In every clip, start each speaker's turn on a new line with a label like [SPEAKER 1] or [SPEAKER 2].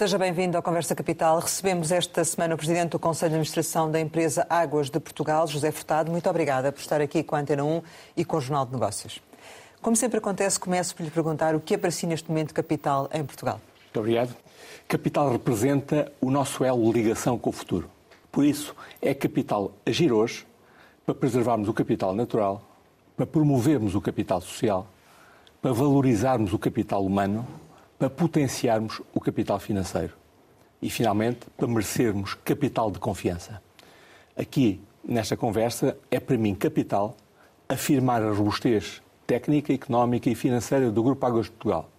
[SPEAKER 1] Seja bem-vindo ao Conversa Capital. Recebemos esta semana o Presidente do Conselho de Administração da empresa Águas de Portugal, José Furtado. Muito obrigada por estar aqui com a Antena 1 e com o Jornal de Negócios. Como sempre acontece, começo por lhe perguntar o que é para si neste momento capital em Portugal.
[SPEAKER 2] Muito obrigado. Capital representa o nosso elo de ligação com o futuro. Por isso, é capital agir hoje para preservarmos o capital natural, para promovermos o capital social, para valorizarmos o capital humano para potenciarmos o capital financeiro e, finalmente, para merecermos capital de confiança. Aqui, nesta conversa, é para mim capital afirmar a robustez técnica, económica e financeira do Grupo Águas de Portugal,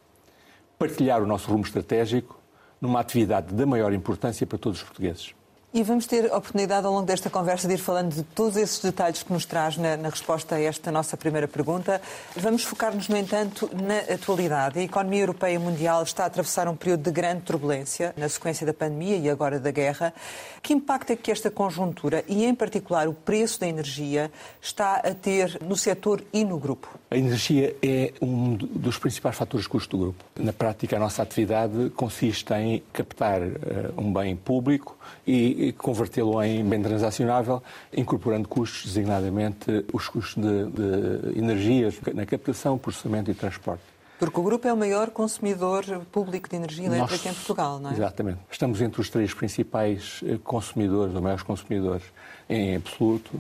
[SPEAKER 2] partilhar o nosso rumo estratégico numa atividade da maior importância para todos os portugueses.
[SPEAKER 1] E vamos ter a oportunidade ao longo desta conversa de ir falando de todos esses detalhes que nos traz na, na resposta a esta nossa primeira pergunta. Vamos focar-nos, no entanto, na atualidade. A economia europeia mundial está a atravessar um período de grande turbulência na sequência da pandemia e agora da guerra. Que impacto é que esta conjuntura e, em particular, o preço da energia está a ter no setor e no grupo?
[SPEAKER 2] A energia é um dos principais fatores de custo do grupo. Na prática, a nossa atividade consiste em captar uh, um bem público e e convertê-lo em bem transacionável, incorporando custos, designadamente os custos de, de energias na captação, processamento e transporte.
[SPEAKER 1] Porque o grupo é o maior consumidor público de energia elétrica Nós, em Portugal, não é?
[SPEAKER 2] Exatamente. Estamos entre os três principais eh, consumidores, ou maiores consumidores em absoluto.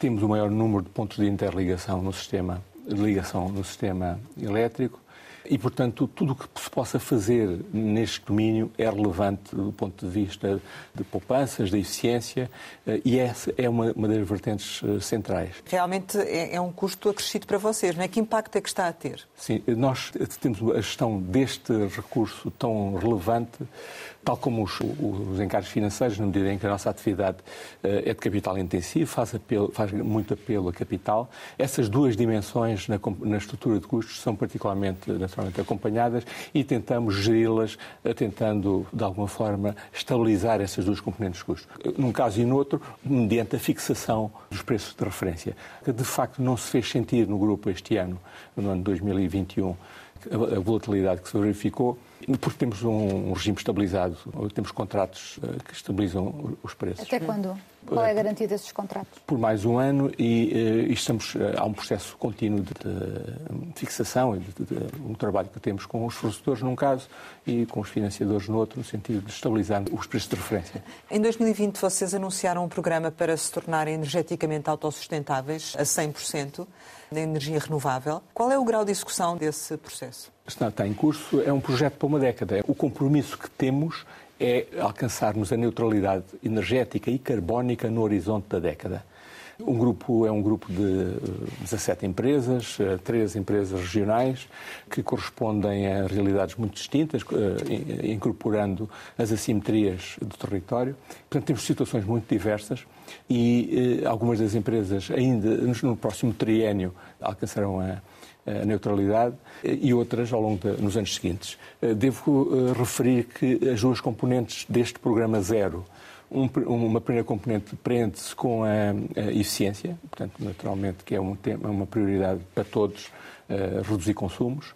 [SPEAKER 2] Temos o maior número de pontos de interligação no sistema de ligação no sistema elétrico e, portanto, tudo o que se possa fazer neste domínio é relevante do ponto de vista de poupanças, da eficiência, eh, e essa é uma, uma das vertentes eh, centrais.
[SPEAKER 1] Realmente é, é, um custo acrescido para vocês, não é? Que impacto é que está a ter?
[SPEAKER 2] Sim, nós temos a gestão deste recurso tão relevante tal como os, os encargos financeiros, na medida em que a nossa atividade uh, é de capital intensivo, faz, apelo, faz muito apelo a capital. Essas duas dimensões na, na, estrutura de custos são particularmente, naturalmente, acompanhadas e tentamos geri-las, uh, tentando, de alguma forma, estabilizar essas duas componentes de custos. Num caso e no outro, mediante a fixação dos preços de referência, que de facto não se fez sentir no grupo este ano, no ano 2021, a volatilidade que se verificou, porque temos um regime estabilizado, temos contratos eh, que estabilizam os preços.
[SPEAKER 3] Até quando? Qual é a garantia desses contratos?
[SPEAKER 2] Por mais um ano e, eh, e estamos, eh, há um processo contínuo de, de fixação e de, de, um trabalho que temos com os fornecedores num caso e com os financiadores no outro, no sentido de estabilizar os preços de referência.
[SPEAKER 1] Em 2020 vocês anunciaram um programa para se tornarem energeticamente autossustentáveis a 100% da energia renovável. Qual é o grau de execução desse processo?
[SPEAKER 2] Está, está em curso, é um projeto para uma década. O compromisso que temos é alcançarmos a neutralidade energética e carbónica no horizonte da década. Um grupo é um grupo de 17 eh, empresas, eh, três empresas regionais, que correspondem a realidades muito distintas, eh, incorporando as assimetrias do território. Portanto, temos situações muito diversas e algumas das empresas ainda no próximo triênio alcançarão a, a neutralidade e outras ao longo de, nos anos seguintes. Devo referir que as duas componentes deste programa zero um, uma primeira componente prende-se com a, a, eficiência, portanto, naturalmente, que é um tema, uma prioridade para todos, uh, reduzir consumos,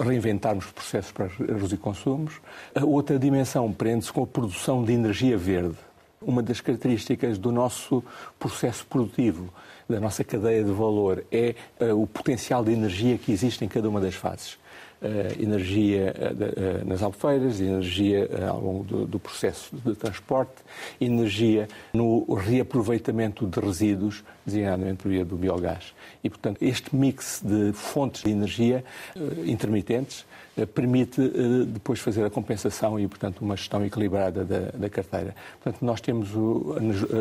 [SPEAKER 2] reinventarmos processos para reduzir consumos. A outra dimensão prende-se com a produção de energia verde. Uma das características do nosso processo produtivo, da nossa cadeia de valor, é uh, o potencial de energia que existe em cada uma das fases uh, energia uh, nas albufeiras, energia ao longo do, do, processo de transporte, energia no reaproveitamento de resíduos, designadamente por via do biogás. E, portanto, este mix de fontes de energia intermitentes permite depois fazer a compensação e, portanto, uma gestão equilibrada da, da carteira. Portanto, nós temos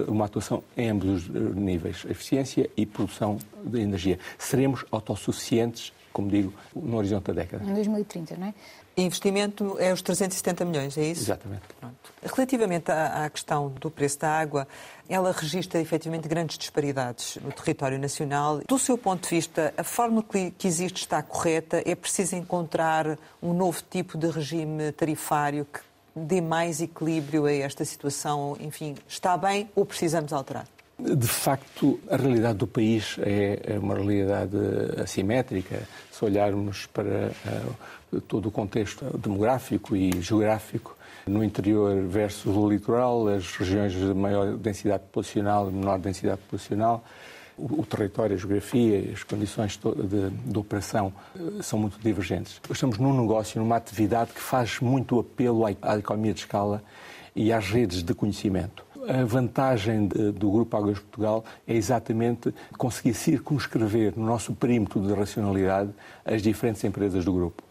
[SPEAKER 2] uma atuação em ambos os níveis, eficiência e produção de energia. Seremos autossuficientes como digo, no horizonte da década.
[SPEAKER 3] Em 2030, não é?
[SPEAKER 1] Investimento é os 370 milhões, é isso?
[SPEAKER 2] Exatamente.
[SPEAKER 1] Pronto. Relativamente à, à, questão do preço da água, ela registra efetivamente grandes disparidades no território nacional. Do seu ponto de vista, a forma que, que existe está correta? É preciso encontrar um novo tipo de regime tarifário que dê mais equilíbrio a esta situação? Enfim, está bem ou precisamos alterar?
[SPEAKER 2] De facto, a realidade do país é uma realidade assimétrica. Se olharmos para uh, todo o contexto demográfico e geográfico, no interior versus o litoral, as regiões de maior densidade populacional e menor densidade populacional, o, território, a geografia, as condições de, de, operação uh, são muito divergentes. Estamos num negócio, numa atividade que faz muito apelo à, à economia de escala e às redes de conhecimento. A vantagem de, do Grupo Águas Portugal é exatamente conseguir circunscrever no nosso perímetro de racionalidade as diferentes empresas do grupo,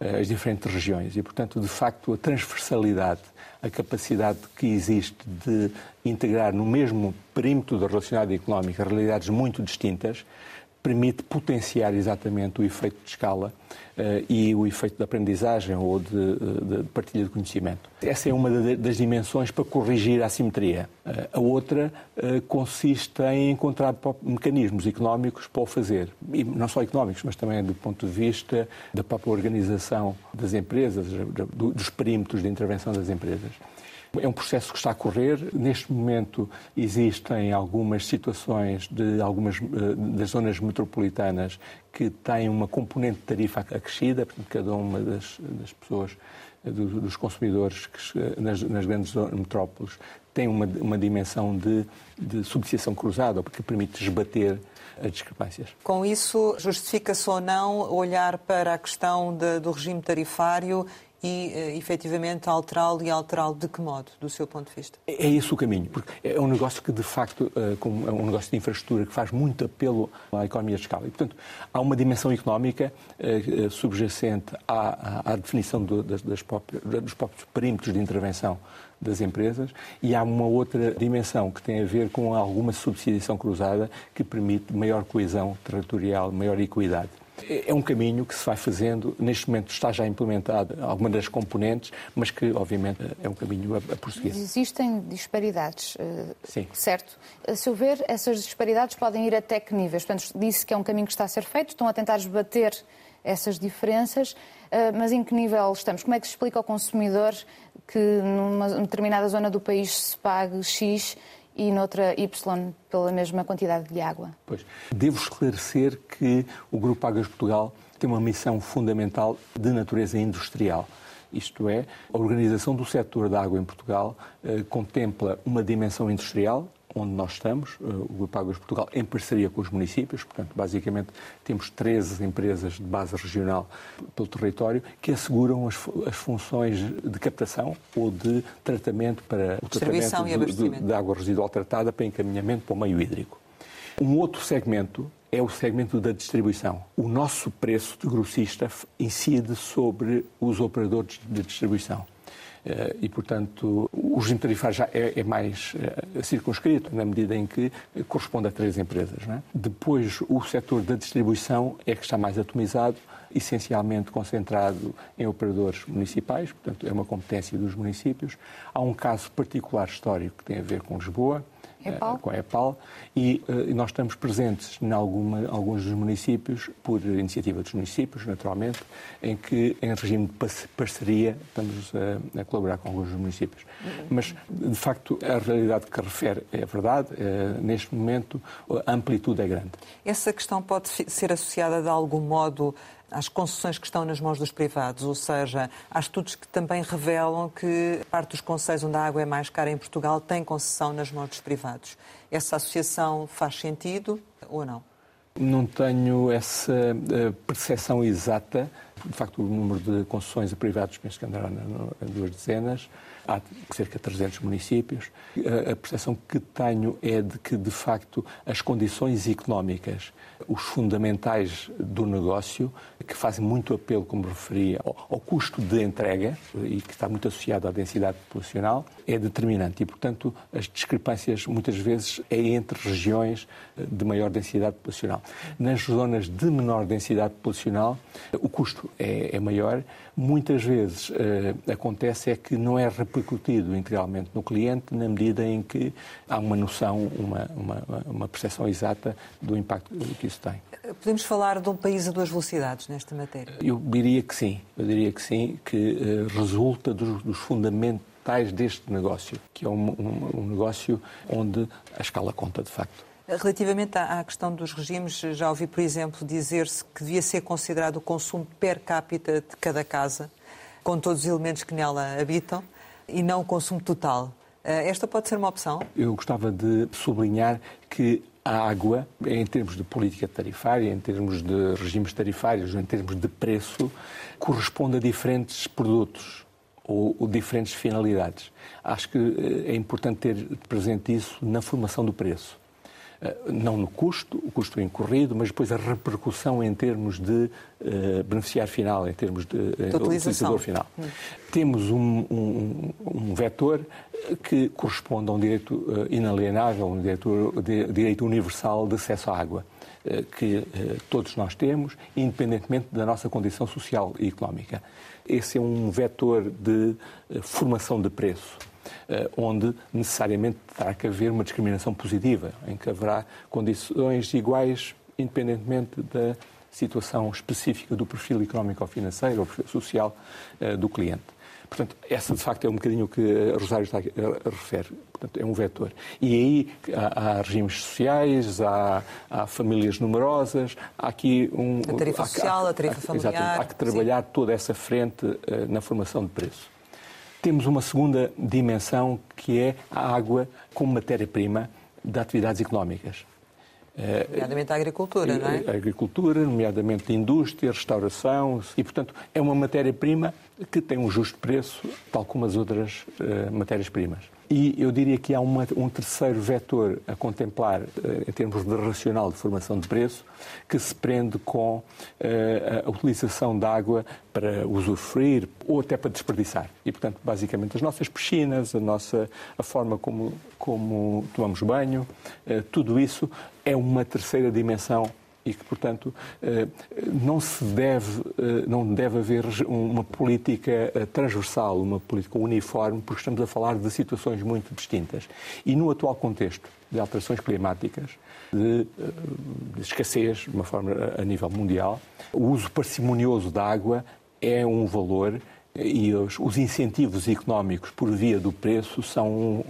[SPEAKER 2] eh, as diferentes regiões. E, portanto, de facto, a transversalidade, a capacidade que existe de integrar no mesmo perímetro da racionalidade económica realidades muito distintas, permite potenciar exatamente o efeito de escala uh, e o efeito de aprendizagem ou de, de, de, partilha de conhecimento. Essa é uma das dimensões para corrigir a assimetria. Uh, a outra uh, consiste em encontrar mecanismos económicos para o fazer, e não só económicos, mas também do ponto de vista da própria organização das empresas, dos perímetros de intervenção das empresas. É um processo que está a correr. Neste momento existem algumas situações de algumas eh, das zonas metropolitanas que têm uma componente de tarifa acrescida, portanto, cada uma das, das pessoas, eh, dos consumidores que, eh, nas, nas, grandes metrópoles tem uma, uma dimensão de, de substituição cruzada, porque permite esbater as discrepâncias.
[SPEAKER 1] Com isso, justifica-se ou não olhar para a questão de, do regime tarifário e, uh, efetivamente, alterá-lo e alterá-lo de que modo, do seu ponto de vista?
[SPEAKER 2] É, é esse o caminho, porque é um negócio que, de facto, uh, é um negócio de infraestrutura que faz muito apelo à economia de escala. E, portanto, há uma dimensão económica uh, subjacente à, à, à definição do, das, das próprias, dos próprios perímetros de intervenção das empresas e há uma outra dimensão que tem a ver com alguma subsidiação cruzada que permite maior coesão territorial, maior equidade. É um caminho que se vai fazendo, neste momento está já implementado algumas das componentes, mas que, obviamente, é um caminho a, a prosseguir.
[SPEAKER 3] Existem disparidades, eh,
[SPEAKER 2] Sim.
[SPEAKER 3] certo? A seu ver, essas disparidades podem ir até que níveis? Portanto, disse que é um caminho que está a ser feito, estão a tentar esbater essas diferenças, eh, mas em que nível estamos? Como é que se explica ao consumidor que numa determinada zona do país se pague X e noutra Y pela mesma quantidade de água.
[SPEAKER 2] Pois. Devo esclarecer que o Grupo Águas Portugal tem uma missão fundamental de natureza industrial. Isto é, a organização do setor da água em Portugal eh, contempla uma dimensão industrial, onde nós estamos, eh, o Grupo Águas Portugal, em parceria com os municípios, portanto, basicamente temos 13 empresas de base regional pelo território que asseguram as, as funções de captação ou de tratamento para o tratamento de, de, de água residual tratada para encaminhamento para o meio hídrico. Um outro segmento é o segmento da distribuição. O nosso preço de grossista incide sobre os operadores de distribuição. Eh, e, portanto, o regime tarifário já é, é mais é, circunscrito, na medida em que corresponde a três empresas. É? Depois, o setor da distribuição é que está mais atomizado, essencialmente concentrado em operadores municipais, portanto, é uma competência dos municípios. Há um caso particular histórico que tem a ver com Lisboa, Com a EPAL, e uh, nós estamos presentes em alguns dos municípios, por iniciativa dos municípios, naturalmente, em que, em regime de parceria, estamos a, a colaborar com alguns dos municípios. Uhum. Mas, de facto, a realidade que refere é verdade. Uh, neste momento, a amplitude é grande.
[SPEAKER 1] Essa questão pode ser associada, de algum modo, às concessões que estão nas mãos dos privados, ou seja, há estudos que também revelam que parte dos conselhos onde a água é mais cara em Portugal tem concessão nas mãos dos privados. Essa associação faz sentido ou não?
[SPEAKER 2] Não tenho essa eh, percepção exata. De facto, o número de concessões a privados penso que andará em duas dezenas há cerca de 300 municípios. A percepção que tenho é de que, de facto, as condições económicas, os fundamentais do negócio, que fazem muito apelo, como referia, ao, custo de entrega e que está muito associado à densidade populacional, é determinante. E, portanto, as discrepâncias muitas vezes é entre regiões de maior densidade populacional. Nas zonas de menor densidade populacional, o custo é, é maior. Muitas vezes eh, acontece é que não é repercutido integralmente no cliente na medida em que há uma noção, uma, uma, uma percepção exata do impacto que isso tem.
[SPEAKER 1] Podemos falar de um país a duas velocidades nesta matéria?
[SPEAKER 2] Eu diria que sim. Eu diria que sim, que uh, resulta dos, dos fundamentais deste negócio, que é um, um, um negócio onde a escala conta, de facto.
[SPEAKER 1] Relativamente à questão dos regimes, já ouvi, por exemplo, dizer-se que devia ser considerado o consumo per capita de cada casa, com todos os elementos que nela habitam, e não o consumo total. Eh, esta pode ser uma opção?
[SPEAKER 2] Eu gostava de sublinhar que a água, em termos de política tarifária, em termos de regimes tarifários, em termos de preço, corresponde a diferentes produtos ou, ou diferentes finalidades. Acho que eh, é importante ter presente isso na formação do preço. Eh, não no custo, o custo incorrido, mas depois a repercussão em termos de uh, beneficiário final, em termos de uh, utilizador final. Hum. Temos um, um, um, vetor que corresponde a um direito inalienável, um direito, de, direito universal de acesso à água, que todos nós temos, independentemente da nossa condição social e económica. Esse é um vetor de formação de preço eh, onde necessariamente terá que haver uma discriminação positiva, em que haverá condições iguais, independentemente da situação específica do perfil económico ou financeiro ou social eh, do cliente. Portanto, essa de facto é um bocadinho o que a Rosário está a refere. Portanto, é um vetor. E aí há, há regimes sociais, há, há, famílias numerosas, há aqui um.
[SPEAKER 1] A tarifa
[SPEAKER 2] há,
[SPEAKER 1] social, a tarifa familiar.
[SPEAKER 2] Exatamente. Há que trabalhar sim. toda essa frente uh, na formação de preço. Temos uma segunda dimensão que é a água como matéria-prima de atividades económicas.
[SPEAKER 1] Eh, nomeadamente a agricultura, não é?
[SPEAKER 2] A agricultura, nomeadamente a indústria, a restauração, e, portanto, é uma matéria-prima que tem um justo preço, tal como as outras uh, matérias-primas. E eu diria que há uma, um terceiro vetor a contemplar, uh, em termos de racional de formação de preço, que se prende com uh, a utilização de água para usufruir ou até para desperdiçar. E, portanto, basicamente, as nossas piscinas, a, nossa, a forma como, como tomamos banho, tudo isso é uma terceira dimensão e que, portanto, eh, não se deve, eh, não deve haver uma política eh, transversal, uma política uniforme, porque estamos a falar de situações muito distintas. E no atual contexto de alterações climáticas, de, de escassez, de uma forma a nível mundial, o uso parcimonioso da água é um valor e os, os, incentivos económicos por via do preço são um,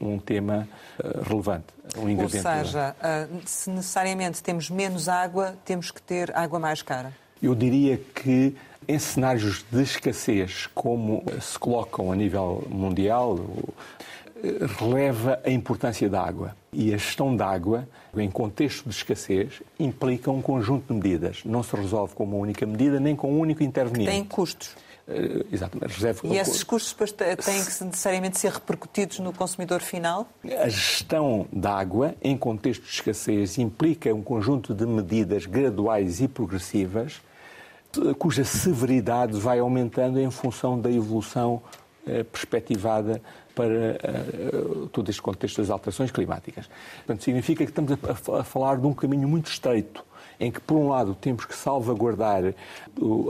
[SPEAKER 2] um, um tema uh, relevante. Um
[SPEAKER 1] Ou seja, uh, se necessariamente temos menos água, temos que ter água mais cara.
[SPEAKER 2] Eu diria que em cenários de escassez, como se colocam a nível mundial, releva a importância da água. E a gestão da água, em contexto de escassez, implica um conjunto de medidas. Não se resolve com uma única medida, nem com um único interveniente.
[SPEAKER 1] Tem custos.
[SPEAKER 2] Uh, exatamente. Reserva...
[SPEAKER 1] E esses custos têm que necessariamente ser repercutidos no consumidor final?
[SPEAKER 2] A gestão da água, em contexto de escassez, implica um conjunto de medidas graduais e progressivas, cuja severidade vai aumentando em função da evolução uh, perspectivada para todo este contexto das alterações climáticas. Portanto, significa que estamos a falar de um caminho muito estreito, em que, por um lado, temos que salvaguardar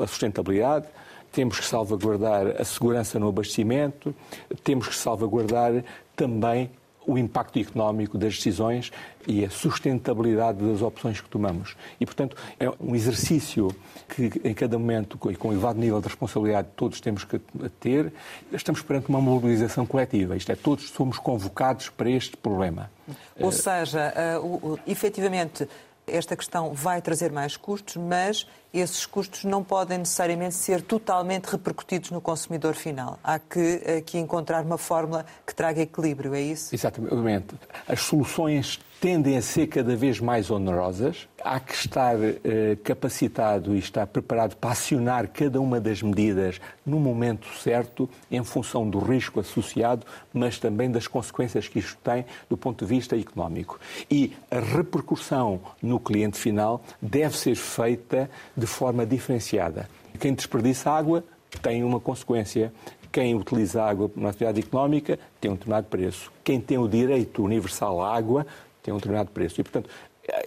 [SPEAKER 2] a sustentabilidade, temos que salvaguardar a segurança no abastecimento, temos que salvaguardar também o impacto económico das decisões e a sustentabilidade das opções que tomamos. E, portanto, é um exercício que, em cada momento, e com elevado nível de responsabilidade, todos temos que ter. Estamos perante uma mobilização coletiva, isto é, todos somos convocados para este problema.
[SPEAKER 1] Ou seja, uh, efetivamente, esta questão vai trazer mais custos, mas esses custos não podem necessariamente ser totalmente repercutidos no consumidor final. Há que encontrar uma fórmula que traga equilíbrio, é isso?
[SPEAKER 2] Exatamente. As soluções tendem a ser cada vez mais onerosas. Há que estar eh, capacitado e estar preparado para acionar cada uma das medidas no momento certo, em função do risco associado, mas também das consequências que isto tem do ponto de vista económico. E a repercussão no cliente final deve ser feita de forma diferenciada. Quem desperdiça água tem uma consequência quem utiliza água uma atividade económica tem um determinado preço. Quem tem o direito universal à água tem um determinado preço. E, portanto,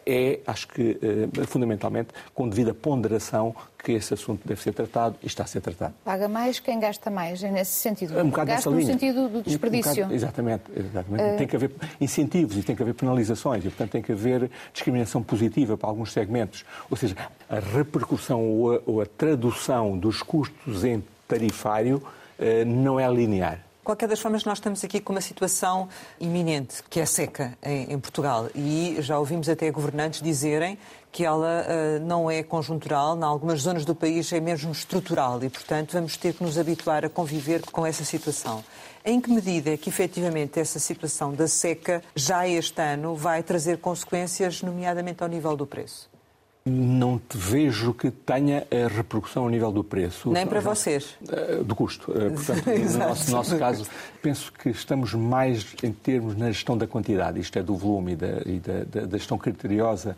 [SPEAKER 2] é, acho que, eh, fundamentalmente, com devida ponderação, que esse assunto deve ser tratado e está a ser tratado.
[SPEAKER 3] Paga mais quem gasta mais, é nesse sentido.
[SPEAKER 2] Um
[SPEAKER 3] gasta
[SPEAKER 2] no
[SPEAKER 3] linha. sentido do desperdício. Um
[SPEAKER 2] bocado, exatamente. exatamente. Uh... Tem que haver incentivos e tem que haver penalizações e, portanto, tem que haver discriminação positiva para alguns segmentos. Ou seja, a repercussão ou a, ou a tradução dos custos em tarifário uh, não é linear
[SPEAKER 1] Qualquer das formas, nós estamos aqui com uma situação iminente, que é seca em, em Portugal. E já ouvimos até governantes dizerem que ela uh, não é conjuntural, em algumas zonas do país é mesmo estrutural e, portanto, vamos ter que nos habituar a conviver com essa situação. Em que medida é que, efetivamente, essa situação da seca, já este ano, vai trazer consequências, nomeadamente ao nível do preço?
[SPEAKER 2] Não te vejo que tenha a repercussão ao nível do preço.
[SPEAKER 1] Nem para vocês.
[SPEAKER 2] Eh, do custo. Eh, portanto, no nosso, nosso, caso, penso que estamos mais em termos na gestão da quantidade, isto é, do volume e da, e da, da gestão criteriosa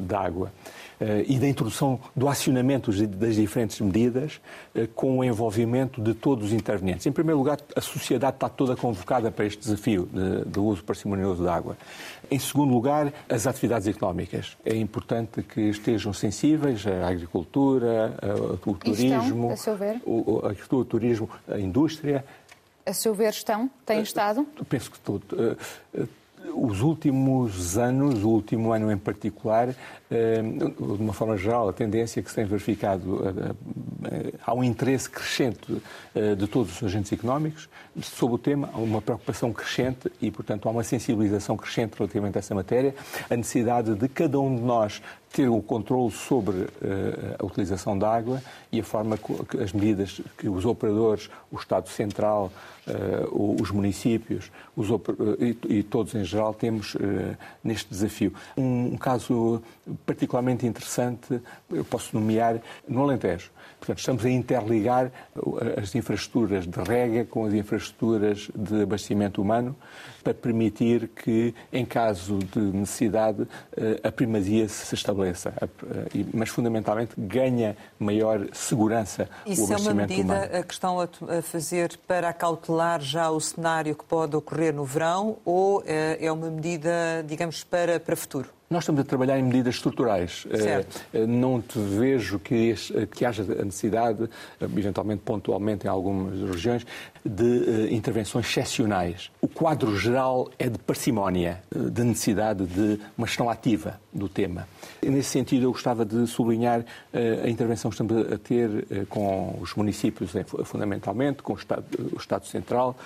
[SPEAKER 2] da água. Eh, e da introdução do acionamento das diferentes medidas eh, com o envolvimento de todos os intervenientes. Em primeiro lugar, a sociedade está toda convocada para este desafio do uso parcimonioso da água. Em segundo lugar, as atividades económicas. É importante que estejam sensíveis à agricultura, ao turismo,
[SPEAKER 3] estão, a
[SPEAKER 2] agricultura, turismo, a indústria.
[SPEAKER 3] A seu ver, estão? Têm eh, estado?
[SPEAKER 2] Penso que todo os últimos anos, o último ano em particular, eh, de uma forma geral, a tendência que se tem verificado, eh, eh, há um interesse crescente de todos os agentes económicos. Sobre o tema, há uma preocupação crescente e, portanto, há uma sensibilização crescente relativamente a essa matéria, a necessidade de cada um de nós ter o controle sobre uh, a utilização da água e a forma que as medidas que os operadores, o Estado Central, uh, os municípios os e, e, todos em geral temos uh, neste desafio. Um, um, caso particularmente interessante, eu posso nomear no Alentejo. Portanto, estamos a interligar as infraestruturas de rega com as infraestruturas de abastecimento humano para permitir que, em caso de necessidade, a primazia se estabeleça. Mas, fundamentalmente, ganha maior segurança
[SPEAKER 1] Isso
[SPEAKER 2] o abastecimento
[SPEAKER 1] humano. Isso é uma
[SPEAKER 2] medida
[SPEAKER 1] a que estão a fazer para acautelar já o cenário que pode ocorrer no verão ou eh, é uma medida, digamos, para, para futuro?
[SPEAKER 2] Nós estamos a trabalhar em medidas estruturais.
[SPEAKER 1] Certo.
[SPEAKER 2] Eh, não te vejo que, que haja a necessidade, eventualmente pontualmente em algumas regiões, de eh, intervenções excepcionais. O quadro geral é de parcimónia, eh, de necessidade de uma gestão ativa do tema. Nesse sentido, eu gostava de sublinhar a intervenção que estamos a ter com os municípios, fundamentalmente, com o Estado, o Estado Central,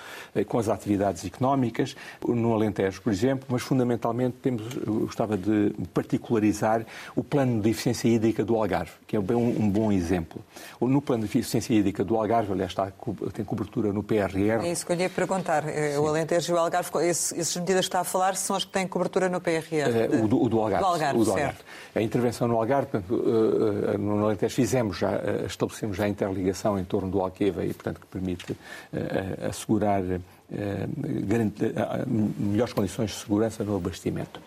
[SPEAKER 2] com as atividades económicas, no Alentejo, por exemplo, mas fundamentalmente temos, gostava de particularizar o plano de eficiência hídrica do Algarve, que é um, um bom exemplo. No plano de eficiência hídrica do Algarve, aliás, está, tem cobertura no PRR.
[SPEAKER 1] É isso que eu ia perguntar. Sim. O Alentejo e o Algarve, essas medidas que está a falar são as que têm cobertura no PRR?
[SPEAKER 2] É, o, do, o do Algarve.
[SPEAKER 1] Do Algarve,
[SPEAKER 2] o do Algarve. A intervenção no Algarve, portanto, eh, eh, no Alentejo fizemos já, eh, estabelecemos já a interligação em torno do Alqueva e, portanto, que permite assegurar melhores condições de segurança no abastecimento.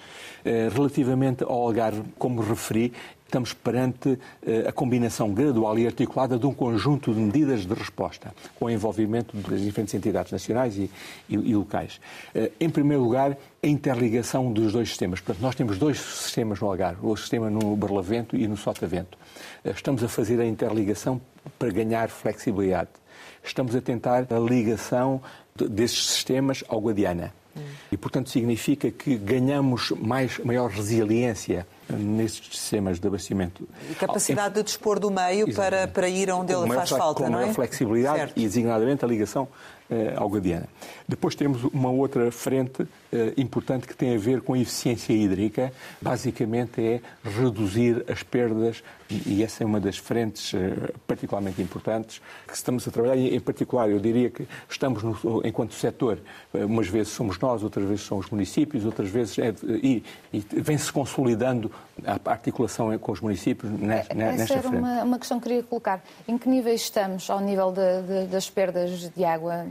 [SPEAKER 2] Eh, relativamente ao Algarve, como referi, estamos perante eh, a combinação gradual e articulada de um conjunto de medidas de resposta, com o envolvimento das diferentes entidades nacionais e, e, e locais. Eh, em primeiro lugar, a interligação dos dois sistemas. Portanto, nós temos dois sistemas no Algarve, o sistema no Barlavento e no Sotavento. Estamos a fazer a interligação para ganhar flexibilidade. Estamos a tentar a ligação desses sistemas ao Guadiana. E, portanto, significa que ganhamos mais, maior resiliência nestes sistemas de abastecimento.
[SPEAKER 1] E capacidade de dispor do meio para, para ir onde ele faz falta,
[SPEAKER 2] não
[SPEAKER 1] é?
[SPEAKER 2] Com flexibilidade certo. e, designadamente, a ligação eh, ao Guadiana. Depois temos uma outra frente eh, importante que tem a ver com a eficiência hídrica. Basicamente é reduzir as perdas e essa é uma das frentes eh, particularmente importantes que estamos a trabalhar. E, em particular, eu diria que estamos, no, enquanto setor, umas vezes somos nós, outras vezes são os municípios, outras vezes é, e, e vem-se consolidando a articulação com os municípios nesta,
[SPEAKER 3] Essa
[SPEAKER 2] nesta
[SPEAKER 3] era
[SPEAKER 2] frente.
[SPEAKER 3] Uma, uma questão que queria colocar. Em que níveis estamos ao nível de, de, das perdas de água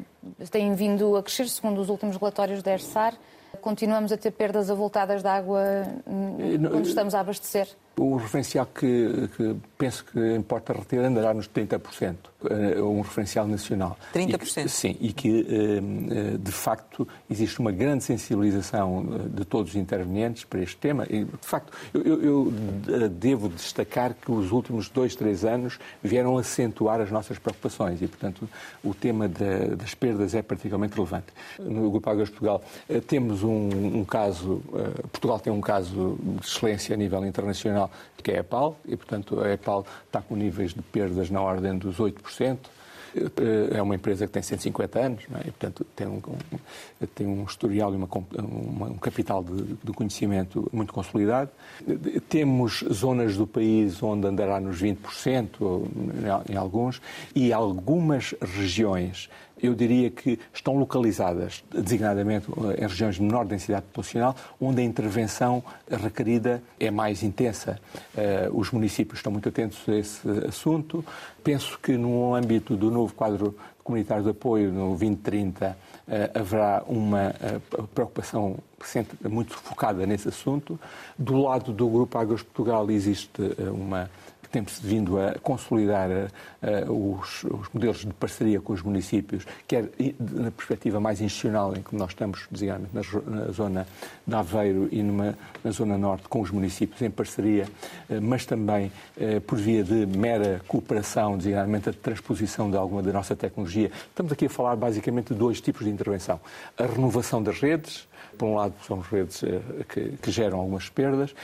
[SPEAKER 3] têm vindo a crescer, segundo os últimos relatórios da ERSAR. Continuamos a ter perdas avultadas de água quando estamos a abastecer?
[SPEAKER 2] O referencial que, que, penso que importa reter andará nos 30%, é um referencial nacional.
[SPEAKER 1] 30%?
[SPEAKER 2] E que, sim, e que, eh, de facto, existe uma grande sensibilização eh, de todos os intervenientes para este tema. E, de facto, eu, eu devo destacar que os últimos dois, três anos vieram acentuar as nossas preocupações e, portanto, o tema das perdas é particularmente relevante. No Grupo Águas de Portugal temos um, um caso, Portugal tem um caso de excelência a nível internacional que é a EPAL, e, portanto, a EPAL está com níveis de perdas na ordem dos 8%. É uma empresa que tem 150 anos é? e, portanto, tem um, tem um historial e uma, uma, um capital de, de, conhecimento muito consolidado. Temos zonas do país onde andará nos 20%, em alguns, e algumas regiões eu diria que estão localizadas, designadamente em regiões de menor densidade populacional, onde a intervenção requerida é mais intensa. Eh, os municípios estão muito atentos a esse assunto. Penso que no âmbito do novo quadro comunitário de apoio, no 2030, eh, haverá uma eh, preocupação muito focada nesse assunto. Do lado do Grupo Águas Portugal existe uma tem-se vindo a consolidar uh, os, os, modelos de parceria com os municípios, quer na perspectiva mais institucional, em que nós estamos, designadamente, na, na zona de Aveiro e numa, na zona norte com os municípios em parceria, uh, mas também uh, por via de mera cooperação, designadamente a transposição de alguma da nossa tecnologia. Estamos aqui a falar basicamente de dois tipos de intervenção. A renovação das redes, por um lado, são redes que, que geram algumas perdas,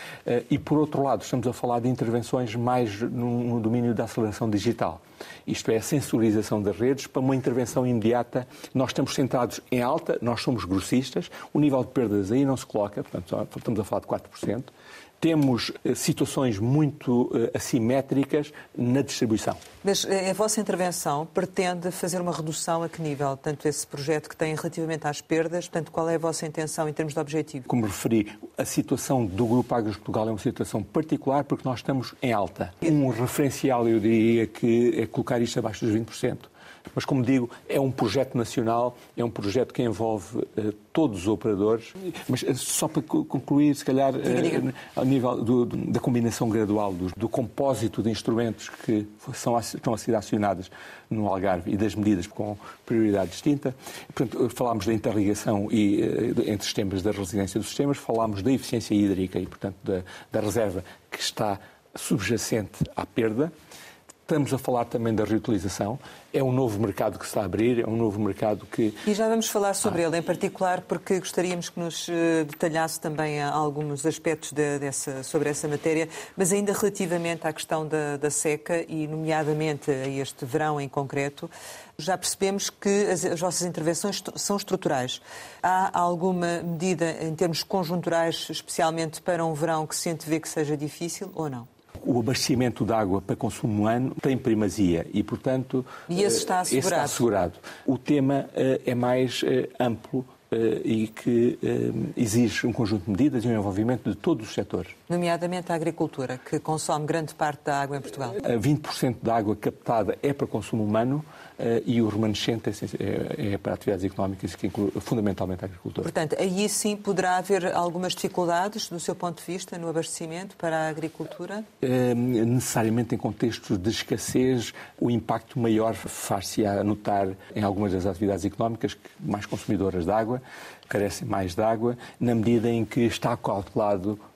[SPEAKER 2] e por outro lado, estamos a falar de intervenções mais no, domínio da aceleração digital. Isto é, a sensorização das redes para uma intervenção imediata. Nós estamos centrados em alta, nós somos grossistas, o nível de perdas aí não se coloca, portanto, estamos a falar de 4% temos eh, situações muito eh, assimétricas na distribuição.
[SPEAKER 1] Mas eh, a vossa intervenção pretende fazer uma redução a que nível? Tanto esse projeto que tem relativamente às perdas, portanto, qual é a vossa intenção em termos de objetivo?
[SPEAKER 2] Como referi, a situação do Grupo Agros Portugal é uma situação particular porque nós estamos em alta. Um referencial, eu diria, que é colocar isto abaixo dos 20%. Mas, como digo, é um projeto nacional, é um projeto que envolve uh, todos os operadores. Mas uh, só para concluir, se calhar, uh, ao nível do, da combinação gradual do, do, compósito de instrumentos que são, estão a ser acionados no Algarve e das medidas com prioridade distinta. Portanto, falámos da interligação e, entre sistemas da residência dos sistemas, falámos da eficiência hídrica e, portanto, da, da reserva que está subjacente à perda. Estamos a falar também da reutilização. É um novo mercado que se está a abrir, é um novo mercado que.
[SPEAKER 1] E já vamos falar sobre ah. ele, em particular, porque gostaríamos que nos eh, detalhasse também alguns aspectos de, dessa, sobre essa matéria, mas ainda relativamente à questão da, da, seca e, nomeadamente, a este verão em concreto, já percebemos que as, as vossas intervenções são estruturais. Há alguma medida em termos conjunturais, especialmente para um verão, que se antevê que seja difícil ou não?
[SPEAKER 2] O abastecimento de água para consumo humano tem primazia e, portanto,
[SPEAKER 1] e esse está assegurado.
[SPEAKER 2] Esse está assegurado. O tema eh, é mais eh, amplo eh, e que exige um conjunto de medidas e um envolvimento de todos os setores.
[SPEAKER 1] Nomeadamente a agricultura, que consome grande parte da água em Portugal.
[SPEAKER 2] 20% da água captada é para consumo humano eh, e o remanescente é, é para atividades económicas, que inclui fundamentalmente a agricultura.
[SPEAKER 1] Portanto, aí sim poderá haver algumas dificuldades, do seu ponto de vista, no abastecimento para a agricultura?
[SPEAKER 2] É, necessariamente em contextos de escassez, o impacto maior far-se-á notar em algumas das atividades económicas mais consumidoras de água, carecem mais de água, na medida em que está calculado eh,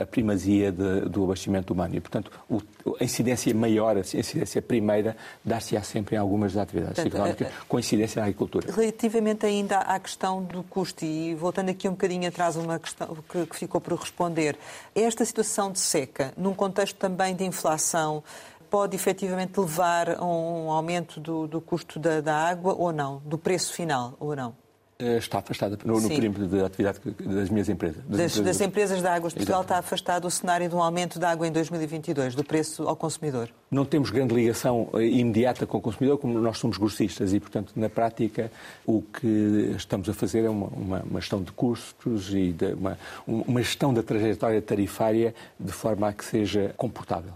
[SPEAKER 2] a primazia de, do abastecimento humano. E, portanto, o, a incidência maior, a incidência primeira, dar-se-á sempre em algumas das atividades portanto, económicas, eh, com incidência na agricultura.
[SPEAKER 1] Relativamente ainda à questão do custo, e voltando aqui um bocadinho atrás, uma questão que, que ficou por responder, esta situação de seca, num contexto também de inflação, pode efetivamente levar a um aumento do, do custo da, da água ou não, do preço final ou não?
[SPEAKER 2] Eh, está afastada no, no perímetro de atividade das minhas empresas.
[SPEAKER 1] Das, das, empresas, das empresas de águas de Portugal está afastado o cenário de um aumento da água em 2022, do preço ao consumidor?
[SPEAKER 2] Não temos grande ligação eh, imediata com o consumidor, como nós somos grossistas e, portanto, na prática, o que estamos a fazer é uma, uma, uma gestão de custos e de, uma, uma gestão da trajetória tarifária de forma a que seja comportável.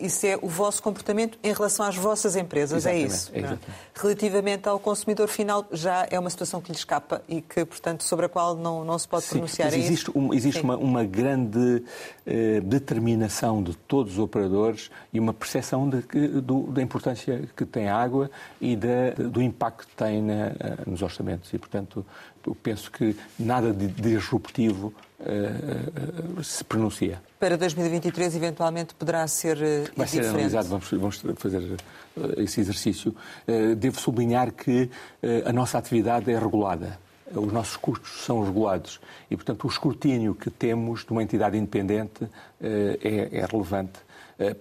[SPEAKER 1] Isso é o vosso comportamento em relação às vossas empresas, é
[SPEAKER 2] exatamente,
[SPEAKER 1] é isso?
[SPEAKER 2] Exatamente.
[SPEAKER 1] Relativamente ao consumidor final, já é uma situação que lhe escapa e que, portanto, sobre a qual não, não se pode
[SPEAKER 2] Sim,
[SPEAKER 1] pronunciar.
[SPEAKER 2] Mas existe, um, existe uma, uma, grande eh, determinação de todos os operadores e uma percepção de, do, da importância que tem a água e da, do impacto que tem na, eh, nos orçamentos. E, portanto, eu penso que nada de disruptivo uh, se pronuncia.
[SPEAKER 1] Para 2023, eventualmente, poderá ser uh,
[SPEAKER 2] Vai ser analisado, vamos, vamos fazer uh, esse exercício. devo sublinhar que a nossa atividade é regulada. os nossos custos são regulados e, portanto, o escrutínio que temos de uma entidade independente é, é relevante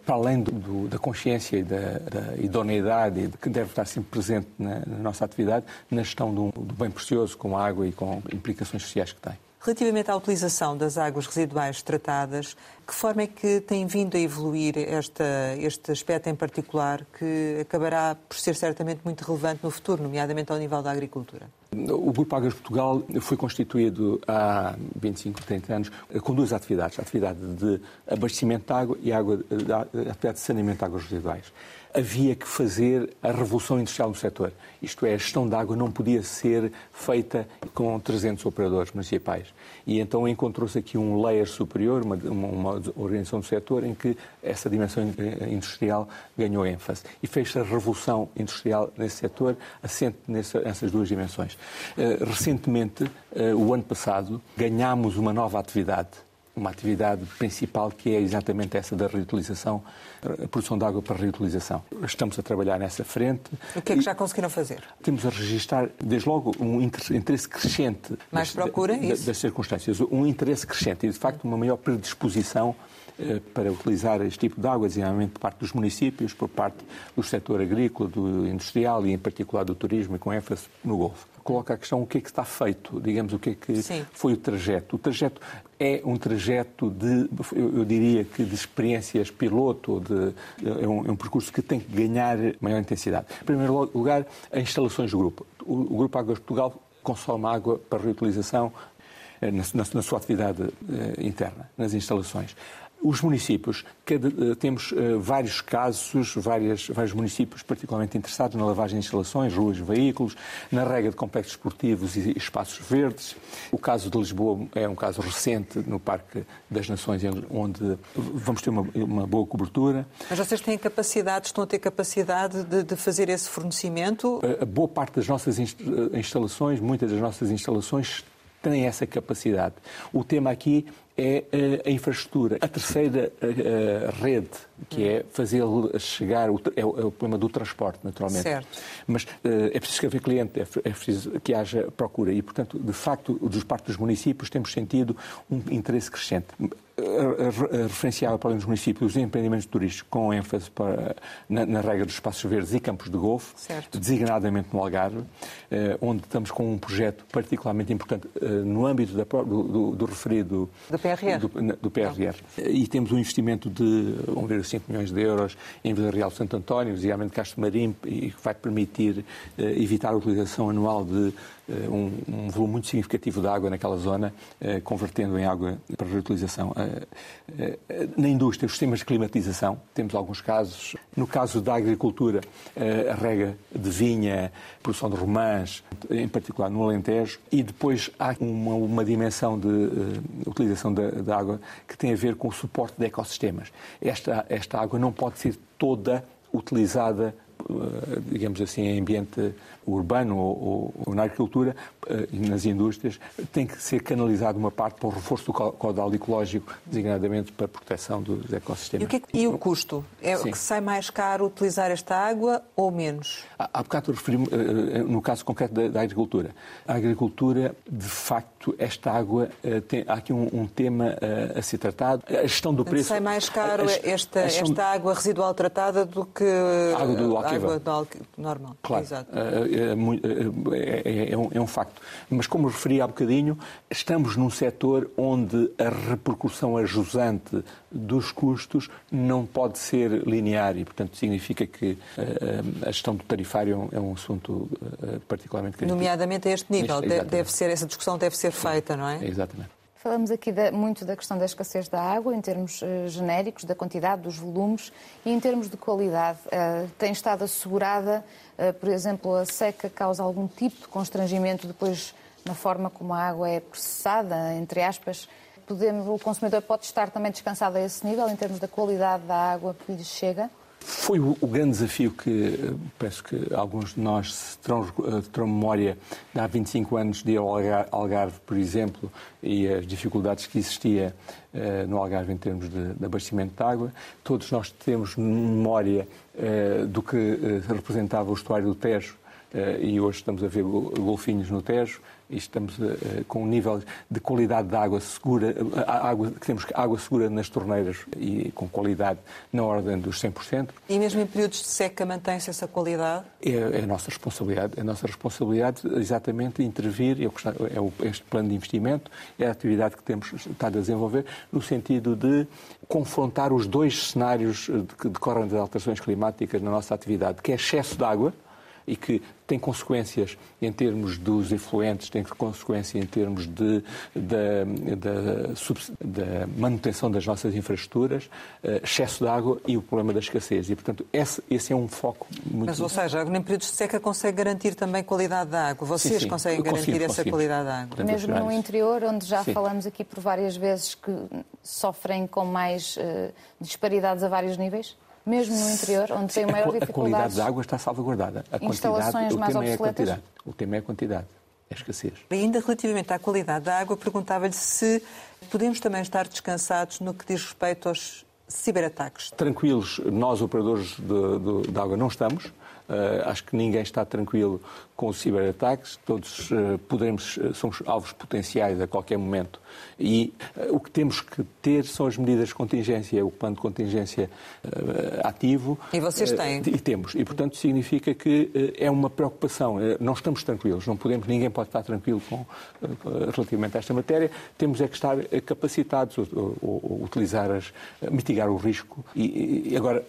[SPEAKER 2] para além do, do, da consciência e da, da, idoneidade que deve estar sempre presente na, na nossa atividade, na gestão do, do, bem precioso, com a água e com implicações sociais que tem.
[SPEAKER 1] Relativamente à utilização das águas residuais tratadas, que forma é que tem vindo a evoluir esta, este aspecto em particular, que acabará por ser certamente muito relevante no futuro, nomeadamente ao nível da agricultura?
[SPEAKER 2] O Grupo Águas Portugal foi constituído há 25, 30 anos com duas atividades: a atividade de abastecimento de água e água, a atividade de saneamento de águas residuais havia que fazer a revolução industrial no setor. Isto é, a gestão de água não podia ser feita com 300 operadores municipais. E então encontrou-se aqui um layer superior, uma, uma, organização do setor, em que essa dimensão industrial ganhou ênfase. E fez-se a revolução industrial nesse setor, assente nessas duas dimensões. Uh, recentemente, uh, o ano passado, ganhámos uma nova atividade uma atividade principal que é exatamente essa da reutilização, a produção de água para reutilização. Estamos a trabalhar nessa frente.
[SPEAKER 1] O que é que já conseguiram fazer?
[SPEAKER 2] Temos a registrar, desde logo, um interesse crescente
[SPEAKER 1] Mais das, procura,
[SPEAKER 2] da, das circunstâncias, um interesse crescente e, de facto, uma maior predisposição eh, para utilizar este tipo de água, designadamente por parte dos municípios, por parte do setor agrícola, do industrial e, em particular, do turismo, e com ênfase no Golfo. Coloca a questão o que é que está feito, digamos, o que é que Sim. foi o trajeto. O trajeto é um trajeto de, eu diria que de experiências piloto, de, é, um, é um percurso que tem que ganhar maior intensidade. Em primeiro lugar, as instalações do grupo. O, o Grupo Águas de Portugal consome água para reutilização eh, na, na, na sua atividade eh, interna, nas instalações. Os municípios, cada, eh, temos uh, vários casos, várias, vários municípios particularmente interessados na lavagem de instalações, ruas, veículos, na rega de complexos esportivos e espaços verdes. O caso de Lisboa é um caso recente no Parque das Nações, onde vamos ter uma, uma boa cobertura.
[SPEAKER 1] Mas vocês têm capacidade, estão a ter capacidade de, de fazer esse fornecimento?
[SPEAKER 2] A, a boa parte das nossas instalações, muitas das nossas instalações têm essa capacidade. O tema aqui é a infraestrutura. A terceira rede, que é fazer chegar, é o, é o problema do transporte, naturalmente.
[SPEAKER 1] Certo.
[SPEAKER 2] Mas é preciso haver cliente, é, é preciso que haja procura. E, portanto, de facto, dos parte dos municípios, temos sentido um interesse crescente referenciava para os municípios os empreendimentos turísticos com ênfase para, na, na, regra dos espaços verdes e campos de golfe,
[SPEAKER 1] certo.
[SPEAKER 2] designadamente no Algarve, eh, onde estamos com um projeto particularmente importante eh, no âmbito da, do, do, do, referido
[SPEAKER 1] do PRR.
[SPEAKER 2] Do, do PRR. E temos um investimento de 1,5 milhões de euros em Vila Real de Santo António, designadamente Castro Marim, e que vai permitir eh, evitar a utilização anual de um, um, volume muito significativo de água naquela zona, eh, convertendo em água para reutilização. Eh, na indústria, os sistemas de climatização, temos alguns casos. No caso da agricultura, a rega de vinha, produção de romãs, em particular no Alentejo, e depois há uma, uma dimensão de uh, utilização da, da, água que tem a ver com o suporte de ecossistemas. Esta, esta água não pode ser toda utilizada digamos assim, em ambiente urbano ou, ou, na agricultura eh, e nas indústrias, tem que ser canalizado uma parte para o reforço do caudal ecológico, designadamente para a proteção dos ecossistemas.
[SPEAKER 1] E o, que é que, e o custo? É Sim. que sai mais caro utilizar esta água ou menos?
[SPEAKER 2] Há, há bocado referi eh, eh, no caso concreto da, da, agricultura. A agricultura, de facto, esta água, tem, há aqui um, um tema a, a ser tratado. A gestão do preço...
[SPEAKER 1] Sai mais caro a, esta, esta água residual tratada do que
[SPEAKER 2] a água do
[SPEAKER 1] água normal.
[SPEAKER 2] Claro.
[SPEAKER 1] Exato.
[SPEAKER 2] É, é, é, um, é um facto. Mas, como referi há bocadinho, estamos num setor onde a repercussão ajusante dos custos não pode ser linear e, portanto, significa que a gestão do tarifário é um assunto particularmente crítico.
[SPEAKER 1] Nomeadamente a este nível. Deve ser, essa discussão deve ser feita, não é?
[SPEAKER 2] Exatamente.
[SPEAKER 3] Falamos aqui de, muito da questão da escassez da água, em termos uh, genéricos, da quantidade, dos volumes e em termos de qualidade. Uh, tem estado assegurada, uh, por exemplo, a seca causa algum tipo de constrangimento depois na forma como a água é processada, entre aspas. Podemos, o consumidor pode estar também descansado a esse nível, em termos da qualidade da água que lhe chega?
[SPEAKER 2] Foi o, o, grande desafio que eh, penso que alguns de nós terão, eh, terão memória de há 25 anos de Algarve, por exemplo, e as dificuldades que existia uh, no Algarve em termos de, de, abastecimento de água. Todos nós temos memória uh, do que uh, representava o estuário do Tejo e hoje estamos a ver golfinhos no Tejo estamos uh, com um nível de qualidade de água segura, água, que temos água segura nas torneiras e com qualidade na ordem dos 100%.
[SPEAKER 1] E mesmo em períodos de seca mantém-se essa qualidade?
[SPEAKER 2] É, é, a nossa responsabilidade, é a nossa responsabilidade exatamente intervir, é este plano de investimento, é a atividade que temos estado a desenvolver no sentido de confrontar os dois cenários que decorrem das alterações climáticas na nossa atividade, que é excesso de água, e que tem consequências em termos dos efluentes, tem consequência em termos de, da, da, manutenção das nossas infraestruturas, uh, excesso de água e o problema da escassez. E, portanto, esse, esse é um foco muito...
[SPEAKER 1] Mas, ou seja, nem períodos de seca consegue garantir também qualidade da água. Vocês sim, sim. conseguem garantir essa qualidade da água.
[SPEAKER 3] Mesmo no interior, onde já sim. falamos aqui por várias vezes que sofrem com mais uh, disparidades a vários níveis? Mesmo no interior, onde tem maior dificuldade.
[SPEAKER 2] A qualidade da água está salvaguardada. A
[SPEAKER 3] Instalações mais
[SPEAKER 2] o tema
[SPEAKER 3] obsoletas.
[SPEAKER 2] é a quantidade. O tema é a quantidade, é a escassez.
[SPEAKER 1] E ainda relativamente à qualidade da água, perguntava-lhe se podemos também estar descansados no que diz respeito aos ciberataques.
[SPEAKER 2] Tranquilos, nós operadores de, de, de água não estamos. Uh, acho que ninguém está tranquilo com os ciberataques, todos uh, podemos, uh, somos alvos potenciais a qualquer momento. E o que temos que ter são as medidas de contingência, o plano de contingência ativo.
[SPEAKER 1] E vocês têm?
[SPEAKER 2] E temos. E, portanto, significa que é uma preocupação. não estamos tranquilos, não podemos, ninguém pode estar tranquilo com, relativamente a esta matéria. Temos é que estar capacitados, ou, ou, ou utilizar as, mitigar o risco. E, e agora,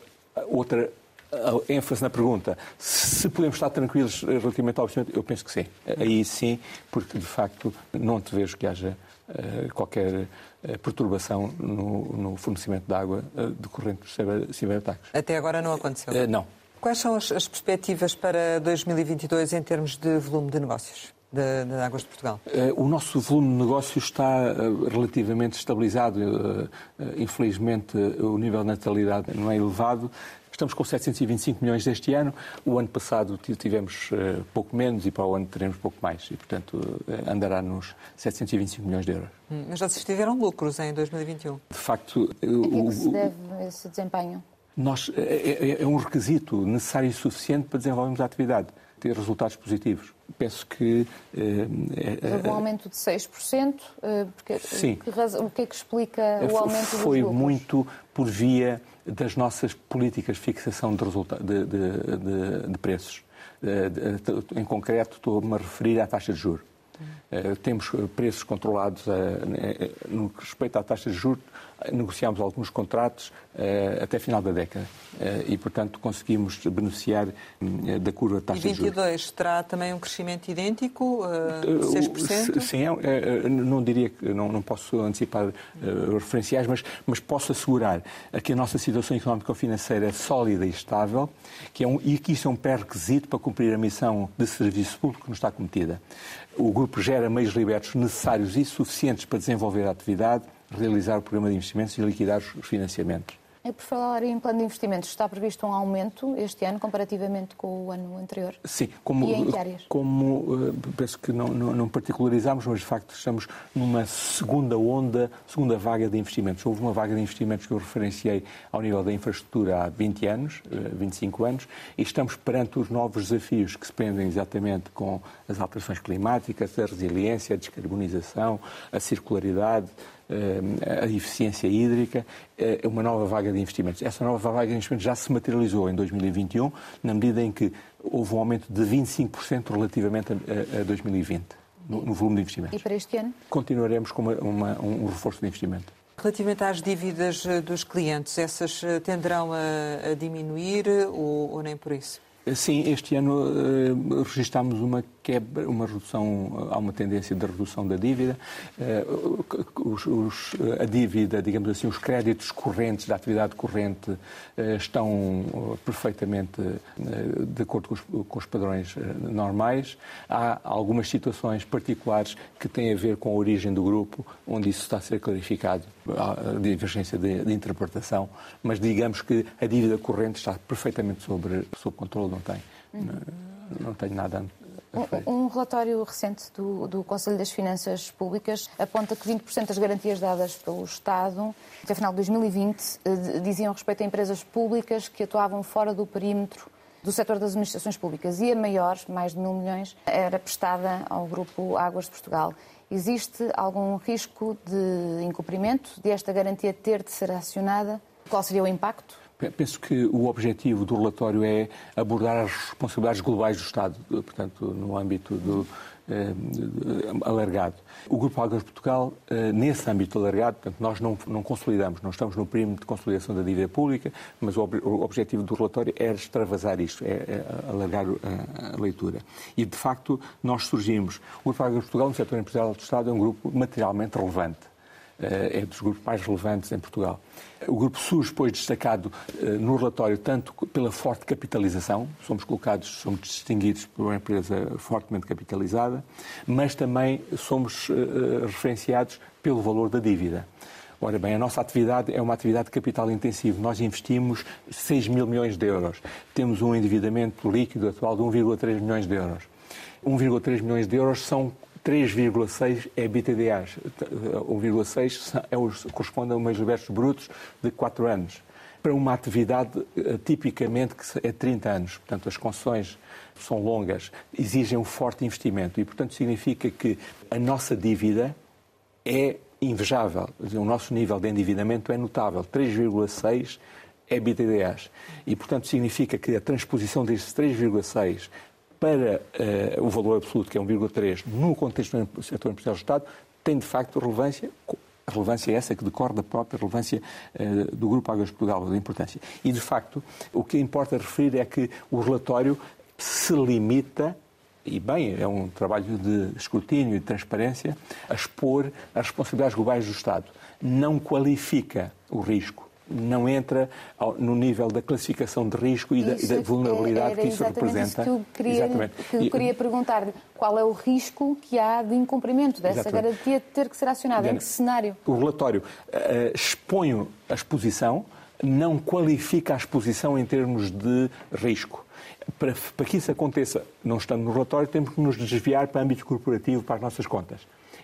[SPEAKER 2] outra a ênfase na pergunta, se podemos estar tranquilos relativamente ao investimento, eu penso que sim. Aí sim, porque de facto não te vejo que haja uh, qualquer uh, perturbação no, no, fornecimento de água uh, decorrente dos ciber, ciberataques.
[SPEAKER 1] Até agora não aconteceu?
[SPEAKER 2] não.
[SPEAKER 1] Quais são as, as perspectivas para 2022 em termos de volume de negócios? de, de, Águas de Portugal?
[SPEAKER 2] O nosso volume de negócio está relativamente estabilizado. Infelizmente, o nível de natalidade não é elevado. Estamos com 725 milhões deste ano. O ano passado tivemos uh, pouco menos e para o ano teremos pouco mais. E, portanto, uh, andará nos 725 milhões de euros.
[SPEAKER 1] Hum, mas vocês tiveram lucros em 2021?
[SPEAKER 2] De facto...
[SPEAKER 3] É que se deve esse desempenho?
[SPEAKER 2] Nós, é, é, é um requisito necessário e suficiente para desenvolvermos a atividade, ter resultados positivos penso que.
[SPEAKER 3] Uh, Houve um aumento de 6%. Uh, porque,
[SPEAKER 2] sim.
[SPEAKER 3] Que o que é que explica o aumento
[SPEAKER 2] Foi, foi
[SPEAKER 3] dos
[SPEAKER 2] muito por via das nossas políticas de fixação de, de, de, de preços. Em concreto, estou-me a referir à taxa de juros. Uh, temos preços controlados no que respeita à taxa de juros, negociámos alguns contratos uh, até final da década uh, e, portanto, conseguimos beneficiar uh, da curva de taxa
[SPEAKER 1] de juros. E 22 terá também um crescimento idêntico, 6%?
[SPEAKER 2] Sim, é, não diria que, não, não posso antecipar referenciais, mas, mas posso assegurar que a nossa situação económico-financeira é sólida e estável que é um, e que isso é um pré-requisito para cumprir a missão de serviço público que nos está cometida. O grupo gera meios libertos necessários e suficientes para desenvolver a atividade, realizar o programa de investimentos e liquidar os financiamentos.
[SPEAKER 3] É por falar em plano de investimentos, está previsto um aumento este ano comparativamente com o ano anterior?
[SPEAKER 2] Sim, como,
[SPEAKER 3] e em que áreas?
[SPEAKER 2] como eh, penso que não, não, não, particularizamos, mas de facto estamos numa segunda onda, segunda vaga de investimentos. Houve uma vaga de investimentos que eu referenciei ao nível da infraestrutura há 20 anos, 25 eh, anos, e estamos perante os novos desafios que se prendem exatamente com as alterações climáticas, a resiliência, a descarbonização, a circularidade, a eficiência hídrica, é uma nova vaga de investimentos. Essa nova vaga de investimentos já se materializou em 2021, na medida em que houve um aumento de 25% relativamente a 2020 no, volume de investimentos.
[SPEAKER 3] E para este ano?
[SPEAKER 2] Continuaremos com uma, uma, um reforço de investimento.
[SPEAKER 1] Relativamente às dívidas eh, dos clientes, essas eh, tenderão a, a diminuir ou, ou nem por isso?
[SPEAKER 2] Sim, este ano uh, registámos uma quebra, uma redução, há uma tendência de redução da dívida. Uh, os, os, a dívida, digamos assim, os créditos correntes da atividade corrente uh, estão perfeitamente de acordo com os, com os padrões normais. Há algumas situações particulares que têm a ver com a origem do grupo, onde isso está a ser clarificado, a divergência de, de interpretação, mas digamos que a dívida corrente está perfeitamente sobre, sob controle não tem. Uhum. Não, não tenho nada
[SPEAKER 3] um, relatório recente do, do, Conselho das Finanças Públicas aponta que 20% das garantias dadas pelo Estado até final de 2020 eh, diziam respeito a empresas públicas que atuavam fora do perímetro do setor das administrações públicas e a maior, mais de mil milhões, era prestada ao Grupo Águas de Portugal. Existe algum risco de incumprimento desta garantia ter de ser acionada? Qual seria o impacto?
[SPEAKER 2] Penso que o objetivo do relatório é abordar as responsabilidades globais do Estado, portanto, no âmbito do, eh, alargado. O Grupo de Portugal, eh, nesse âmbito alargado, portanto, nós não, não consolidamos, não estamos no perímetro de consolidação da dívida pública, mas o, o objetivo do relatório é extravasar isto, é, é alargar a, a, leitura. E, de facto, nós surgimos. O Grupo de Portugal, no setor empresarial do Estado, é um grupo materialmente relevante é dos grupos mais relevantes em Portugal. O grupo surge, depois destacado eh, no relatório, tanto pela forte capitalização, somos colocados, somos distinguidos por uma empresa fortemente capitalizada, mas também somos eh, referenciados pelo valor da dívida. Ora bem, a nossa atividade é uma atividade de capital intensivo. Nós investimos 6 mil milhões de euros. Temos um endividamento líquido atual de 1,3 milhões de euros. 1,3 milhões de euros são 3,6 é BTDAs. 1,6 é corresponde a umas libertos brutos de 4 anos. Para uma atividade eh, tipicamente que é 30 anos, portanto as concessões são longas, exigem um forte investimento e, portanto, significa que a nossa dívida é invejável. O nosso nível de endividamento é notável. 3,6 é BTDAs. E, portanto, significa que a transposição destes 3,6 para uh, o valor absoluto, que é 1,3, no contexto do setor empresarial do Estado, tem de facto relevância, relevância essa que decorre da própria relevância uh, do Grupo Águas Portugal, da importância. E, de facto, o que importa referir é que o relatório se limita e bem, é um trabalho de escrutínio e de transparência, a expor as responsabilidades globais do Estado. Não qualifica o risco, não entra no nível da classificação de risco e, da, e da, vulnerabilidade que isso representa. Isso
[SPEAKER 3] que eu queria, exatamente. Que eu queria perguntar qual é o risco que há de incumprimento dessa exatamente. garantia de ter que ser acionada, em que cenário?
[SPEAKER 2] O relatório uh, expõe a exposição, não qualifica a exposição em termos de risco. Para, para que isso aconteça, não estando no relatório, temos que nos desviar para o âmbito corporativo, para as nossas contas.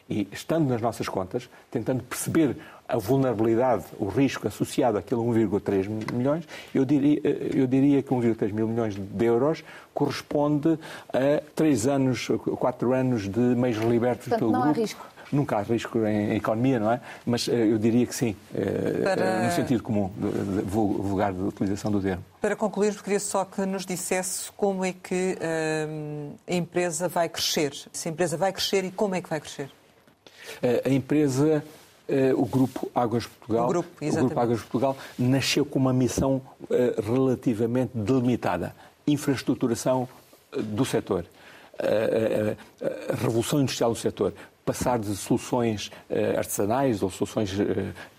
[SPEAKER 2] E estando nas nossas contas, tentando perceber a vulnerabilidade, o risco associado àquele 1,3 milhões, eu diria, eu diria que 1,3 mil milhões de euros corresponde a 3 anos, 4 anos de meios libertos
[SPEAKER 3] Portanto,
[SPEAKER 2] pelo
[SPEAKER 3] não
[SPEAKER 2] grupo.
[SPEAKER 3] Há risco.
[SPEAKER 2] Nunca há risco em economia, não é? Mas eh, eu diria que sim, eh, Para... no sentido comum, vulgar de utilização do termo.
[SPEAKER 1] Para concluir, queria só que nos dissesse como é que eh, a empresa vai crescer. Se a empresa vai crescer e como é que vai crescer?
[SPEAKER 2] A empresa o Grupo Águas Portugal, o Grupo, o Grupo Águas Portugal nasceu com uma missão relativamente delimitada: infraestruturação do setor, revolução industrial do setor, passar de soluções artesanais ou soluções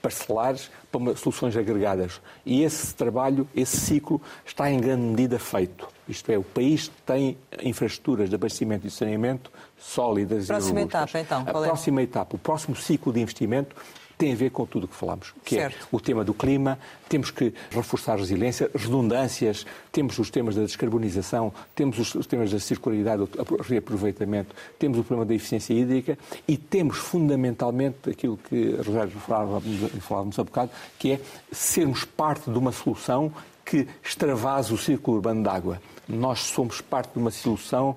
[SPEAKER 2] parcelares para soluções agregadas. E esse trabalho, esse ciclo, está em grande medida feito. Isto é, o país tem infraestruturas de abastecimento e saneamento sólidas
[SPEAKER 1] próxima
[SPEAKER 2] e
[SPEAKER 1] robustas. Etapa, então,
[SPEAKER 2] a
[SPEAKER 1] é?
[SPEAKER 2] próxima etapa, o próximo ciclo de investimento tem a ver com tudo o que falamos, que é certo. é o tema do clima, temos que reforçar a resiliência, redundâncias, temos os temas da descarbonização, temos os temas da circularidade, o reaproveitamento, temos o problema da eficiência hídrica e temos fundamentalmente aquilo que Rosário falávamos há bocado, que é sermos parte de uma solução que extravasa o círculo urbano de água. Nós somos parte de uma solução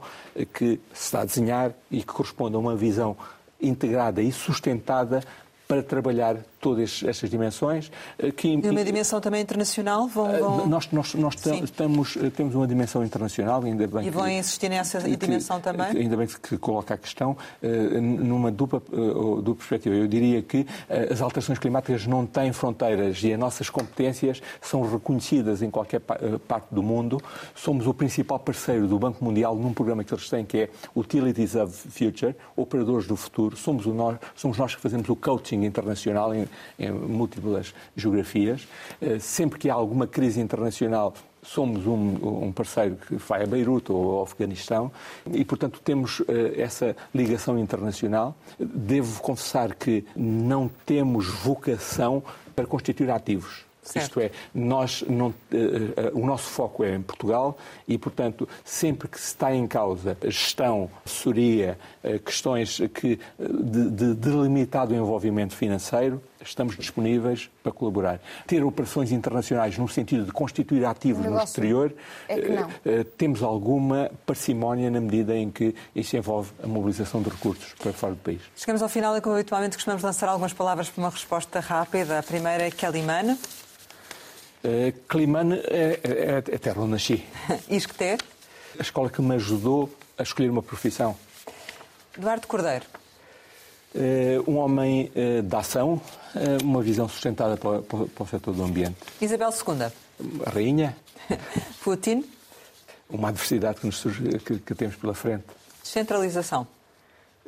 [SPEAKER 2] que se está a desenhar e que corresponde a uma visão integrada e sustentada para trabalhar todas estas dimensões.
[SPEAKER 1] Eh, que... E uma dimensão também internacional? Vão, eh, vão...
[SPEAKER 2] Nós, nós, nós estamos, eh, temos uma dimensão internacional, ainda bem
[SPEAKER 1] E vão que, insistir nessa que, dimensão também?
[SPEAKER 2] Ainda bem que coloca a questão numa dupla, dupla perspectiva. Eu diria que as alterações climáticas não têm fronteiras e as nossas competências são reconhecidas em qualquer parte do mundo. Somos o principal parceiro do Banco Mundial num programa que eles têm que é Utilities of Future, Operadores do Futuro. Somos, o nós, somos nós que fazemos o coaching internacional em, em múltiplas geografias. Eh, sempre que há alguma crise internacional, somos um, um, parceiro que vai a Beirute ou ao Afeganistão e, portanto, temos uh, essa ligação internacional. Devo confessar que não temos vocação para constituir ativos.
[SPEAKER 1] Certo.
[SPEAKER 2] Isto é, nós não, uh, uh, o nosso foco é em Portugal e, portanto, sempre que se está em causa a gestão, assessoria, uh, questões que, de, de delimitado envolvimento financeiro, estamos disponíveis para colaborar. Ter operações internacionais no sentido de constituir ativos no exterior,
[SPEAKER 3] é
[SPEAKER 2] temos alguma parcimónia na medida em que isso envolve a mobilização de recursos para fora do país.
[SPEAKER 1] Chegamos ao final e, como habitualmente, costumamos lançar algumas palavras para uma resposta rápida. A primeira é Kelly Mann.
[SPEAKER 2] Uh, Climane é, é, é a terra onde nasci.
[SPEAKER 1] Isqueté?
[SPEAKER 2] A escola que me ajudou a escolher uma profissão.
[SPEAKER 1] Eduardo Cordeiro?
[SPEAKER 2] Uh, um homem uh, da ação, uh, uma visão sustentada para, para, para, o setor do ambiente.
[SPEAKER 1] Isabel II?
[SPEAKER 2] A rainha.
[SPEAKER 1] Putin?
[SPEAKER 2] Uma adversidade que, surge, que, que temos pela frente.
[SPEAKER 1] Descentralização?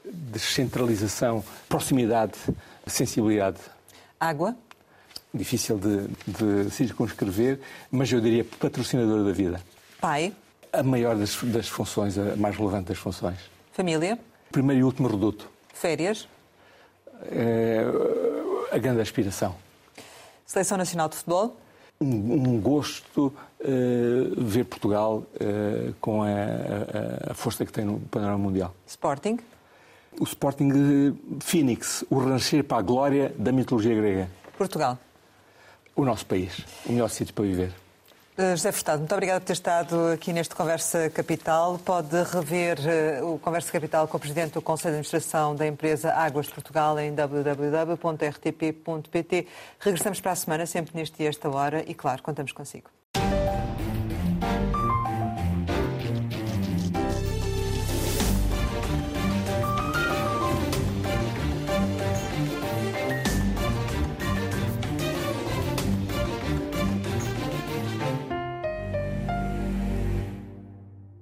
[SPEAKER 2] Descentralização, proximidade, sensibilidade.
[SPEAKER 1] Água?
[SPEAKER 2] Difícil de, de circunscrever, mas eu diria patrocinador da vida.
[SPEAKER 1] Pai?
[SPEAKER 2] A maior das, das funções, a mais relevante das funções.
[SPEAKER 1] Família?
[SPEAKER 2] Primeiro e último reduto.
[SPEAKER 1] Férias?
[SPEAKER 2] É, a grande aspiração.
[SPEAKER 1] Seleção Nacional de Futebol?
[SPEAKER 2] Um, gosto uh, ver Portugal uh, com a, a, a, força que tem no panorama mundial.
[SPEAKER 1] Sporting?
[SPEAKER 2] O Sporting Phoenix, o renascer para a glória da mitologia grega.
[SPEAKER 1] Portugal?
[SPEAKER 2] O nosso país, o melhor sítio para viver.
[SPEAKER 1] Uh, José Furtado, muito obrigada por ter estado aqui neste Conversa Capital. Pode rever uh, o Conversa Capital com o Presidente do Conselho de Administração da empresa Águas de Portugal em www.rtp.pt. Regressamos para a semana, sempre neste e esta hora, e claro, contamos consigo.